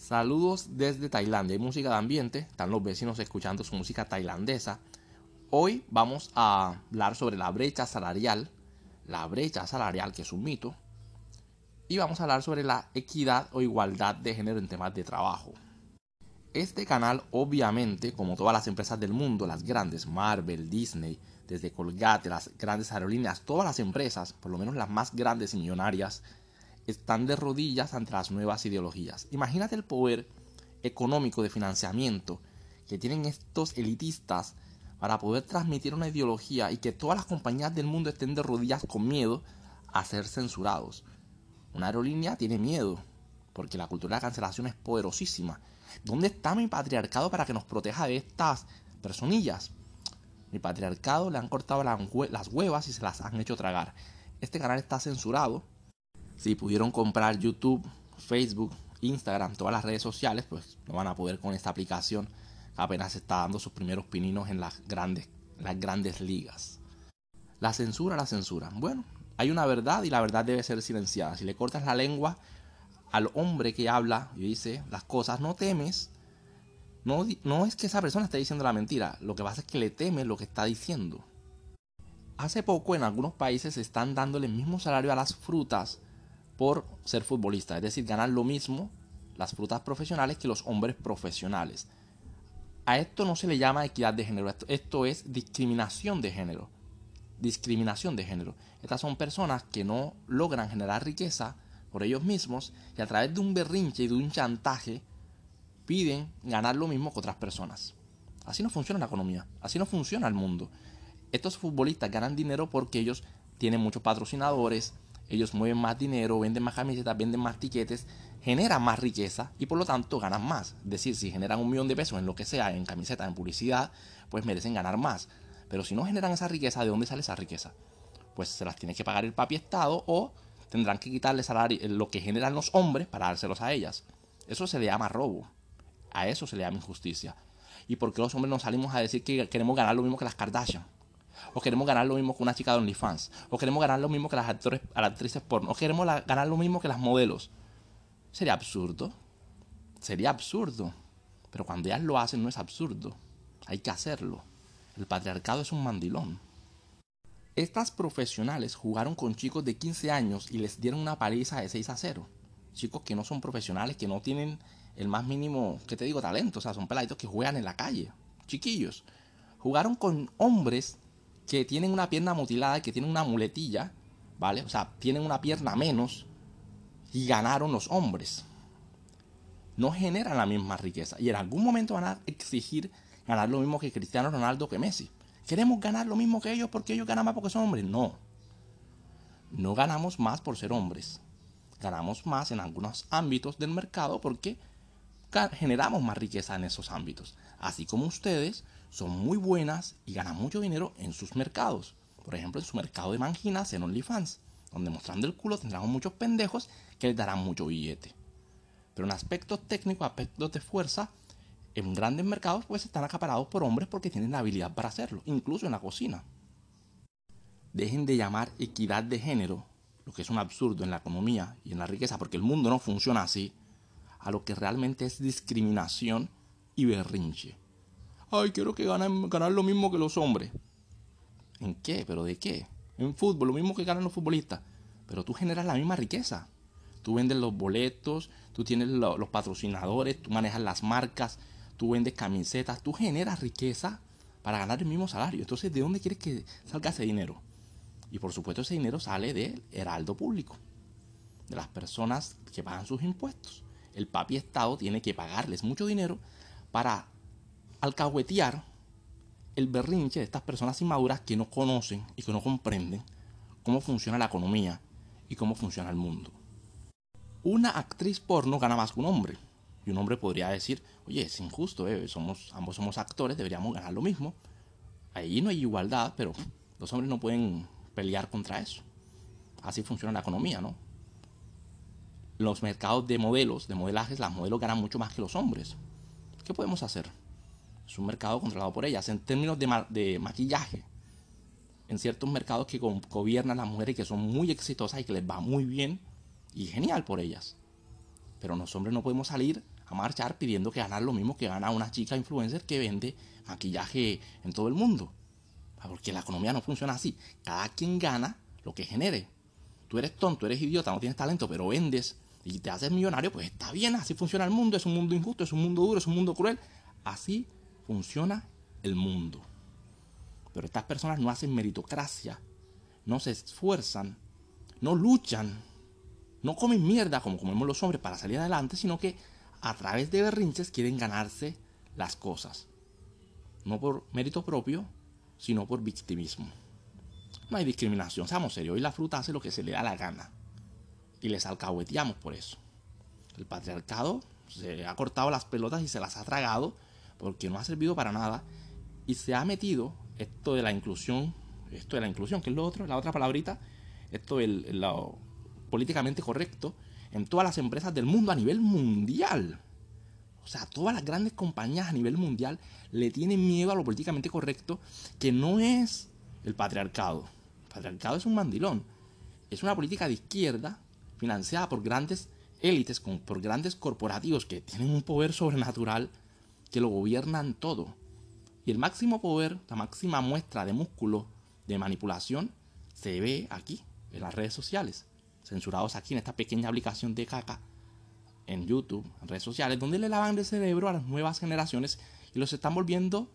Saludos desde Tailandia. Hay música de ambiente, están los vecinos escuchando su música tailandesa. Hoy vamos a hablar sobre la brecha salarial, la brecha salarial que es un mito, y vamos a hablar sobre la equidad o igualdad de género en temas de trabajo. Este canal, obviamente, como todas las empresas del mundo, las grandes, Marvel, Disney, desde Colgate, las grandes aerolíneas, todas las empresas, por lo menos las más grandes y millonarias, están de rodillas ante las nuevas ideologías. Imagínate el poder económico de financiamiento que tienen estos elitistas para poder transmitir una ideología y que todas las compañías del mundo estén de rodillas con miedo a ser censurados. Una aerolínea tiene miedo porque la cultura de la cancelación es poderosísima. ¿Dónde está mi patriarcado para que nos proteja de estas personillas? Mi patriarcado le han cortado las huevas y se las han hecho tragar. Este canal está censurado si pudieron comprar YouTube, Facebook, Instagram, todas las redes sociales, pues no van a poder con esta aplicación que apenas está dando sus primeros pininos en las grandes, las grandes ligas. La censura, la censura. Bueno, hay una verdad y la verdad debe ser silenciada. Si le cortas la lengua al hombre que habla y dice las cosas, no temes. No, no es que esa persona esté diciendo la mentira, lo que pasa es que le temes lo que está diciendo. Hace poco en algunos países se están dándole el mismo salario a las frutas por ser futbolista, es decir, ganar lo mismo las frutas profesionales que los hombres profesionales. A esto no se le llama equidad de género, esto, es discriminación de género. Discriminación de género. Estas son personas que no logran generar riqueza por ellos mismos y a través de un berrinche y de un chantaje piden ganar lo mismo que otras personas. Así no funciona la economía, así no funciona el mundo. Estos futbolistas ganan dinero porque ellos tienen muchos patrocinadores, ellos mueven más dinero, venden más camisetas, venden más tiquetes, generan más riqueza y por lo tanto ganan más. Es decir, si generan un millón de pesos en lo que sea, en camisetas, en publicidad, pues merecen ganar más. Pero si no generan esa riqueza, ¿de dónde sale esa riqueza? Pues se las tiene que pagar el papi Estado o tendrán que quitarle salario, lo que generan los hombres para dárselos a ellas. Eso se le llama robo. A eso se le llama injusticia. ¿Y por qué los hombres no salimos a decir que queremos ganar lo mismo que las Kardashian? O queremos ganar lo mismo que una chica de OnlyFans, o queremos ganar lo mismo que las actores, las actrices porno, o queremos ganar lo mismo que las modelos. Sería absurdo. Sería absurdo. Pero cuando ellas lo hacen no es absurdo. Hay que hacerlo. El patriarcado es un mandilón. Estas profesionales jugaron con chicos de 15 años y les dieron una paliza de 6 a 0. Chicos que no son profesionales, que no tienen el más mínimo, que te digo, talento. O sea, son peladitos que juegan en la calle. Chiquillos. Jugaron con hombres que tienen una pierna mutilada, que tienen una muletilla, ¿vale? O sea, tienen una pierna menos y ganaron los hombres. No generan la misma riqueza y en algún momento van a exigir ganar lo mismo que Cristiano Ronaldo que Messi. ¿Queremos ganar lo mismo que ellos porque ellos ganan más porque son hombres? No. No ganamos más por ser hombres. Ganamos más en algunos ámbitos del mercado porque generamos más riqueza en esos ámbitos. Así como ustedes son muy buenas y ganan mucho dinero en sus mercados. Por ejemplo, en su mercado de manginas en OnlyFans, donde mostrando el culo tendrán muchos pendejos que les darán mucho billete. Pero en aspectos técnicos, aspectos de fuerza, en grandes mercados pues están acaparados por hombres porque tienen la habilidad para hacerlo, incluso en la cocina. Dejen de llamar equidad de género, lo que es un absurdo en la economía y en la riqueza, porque el mundo no funciona así, a lo que realmente es discriminación y berrinche. Ay, quiero que ganen ganar lo mismo que los hombres. ¿En qué? ¿Pero de qué? En fútbol, lo mismo que ganan los futbolistas. Pero tú generas la misma riqueza. Tú vendes los boletos, tú tienes los patrocinadores, tú manejas las marcas, tú vendes camisetas, tú generas riqueza para ganar el mismo salario. Entonces, ¿de dónde quieres que salga ese dinero? Y por supuesto ese dinero sale del heraldo público, de las personas que pagan sus impuestos. El papi Estado tiene que pagarles mucho dinero para alcahuetear el berrinche de estas personas inmaduras que no conocen y que no comprenden cómo funciona la economía y cómo funciona el mundo. Una actriz porno gana más que un hombre. Y un hombre podría decir, oye, es injusto, eh, somos, ambos somos actores, deberíamos ganar lo mismo. Ahí no hay igualdad, pero los hombres no pueden pelear contra eso. Así funciona la economía, ¿no? Los mercados de modelos, de modelajes, las modelos ganan mucho más que los hombres. ¿Qué podemos hacer? Es un mercado controlado por ellas. En términos de, maquillaje, en ciertos mercados que gobiernan las mujeres que son muy exitosas y que les va muy bien y genial por ellas. Pero los hombres no podemos salir a marchar pidiendo que ganar lo mismo que gana una chica influencer que vende maquillaje en todo el mundo. Porque la economía no funciona así. Cada quien gana lo que genere. Tú eres tonto, eres idiota, no tienes talento, pero vendes y te haces millonario, pues está bien, así funciona el mundo, es un mundo injusto, es un mundo duro, es un mundo cruel. Así funciona el mundo. Pero estas personas no hacen meritocracia, no se esfuerzan, no luchan, no comen mierda como comemos los hombres para salir adelante, sino que a través de berrinches quieren ganarse las cosas. No por mérito propio, sino por victimismo. No hay discriminación, seamos serios. Hoy la fruta hace lo que se le da la gana. Y les alcahueteamos por eso. El patriarcado se ha cortado las pelotas y se las ha tragado porque no ha servido para nada. Y se ha metido esto de la inclusión, esto de la inclusión, que es lo otro, la otra palabrita, esto del lo políticamente correcto, en todas las empresas del mundo a nivel mundial. O sea, todas las grandes compañías a nivel mundial le tienen miedo a lo políticamente correcto, que no es el patriarcado. El patriarcado es un mandilón. Es una política de izquierda financiada por grandes élites, por grandes corporativos que tienen un poder sobrenatural que lo gobiernan todo. Y el máximo poder, la máxima muestra de músculo de manipulación, se ve aquí, en las redes sociales. Censurados aquí en esta pequeña aplicación de caca, en YouTube, en redes sociales, donde le lavan el cerebro a las nuevas generaciones y los están volviendo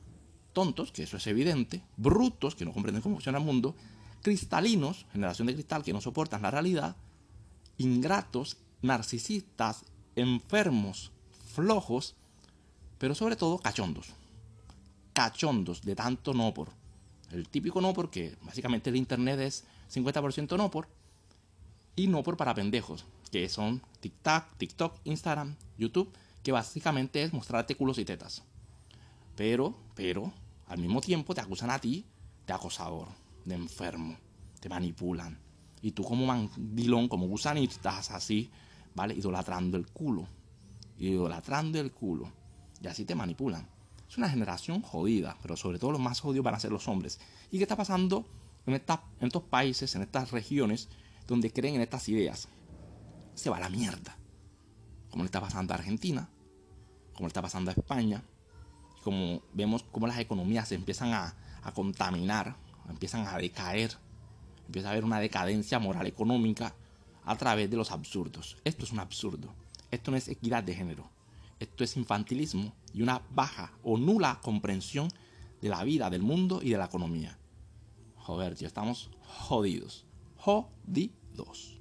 tontos, que eso es evidente, brutos, que no comprenden cómo funciona el mundo, cristalinos, generación de cristal, que no soportan la realidad, ingratos, narcisistas, enfermos, flojos, pero sobre todo cachondos. Cachondos de tanto no por. El típico no porque básicamente el internet es 50% no por y no por para pendejos, que son TikTok, TikTok, Instagram, YouTube, que básicamente es mostrarte culos y tetas. Pero, pero, al mismo tiempo te acusan a ti de acosador, de enfermo, te manipulan. Y tú como mandilón, como gusanito, estás así, ¿vale? Idolatrando el culo. Idolatrando el culo. Y así te manipulan. Es una generación jodida, pero sobre todo los más jodidos van a ser los hombres. ¿Y qué está pasando en, en estos países, en estas regiones donde creen en estas ideas? Se va a la mierda. Como le está pasando a Argentina, como le está pasando a España, como vemos cómo las economías se empiezan a, a contaminar, empiezan a decaer, empieza a haber una decadencia moral económica a través de los absurdos. Esto es un absurdo. Esto no es equidad de género. Esto es infantilismo y una baja o nula comprensión de la vida, del mundo y de la economía. Joder, tío, estamos jodidos. Jodidos.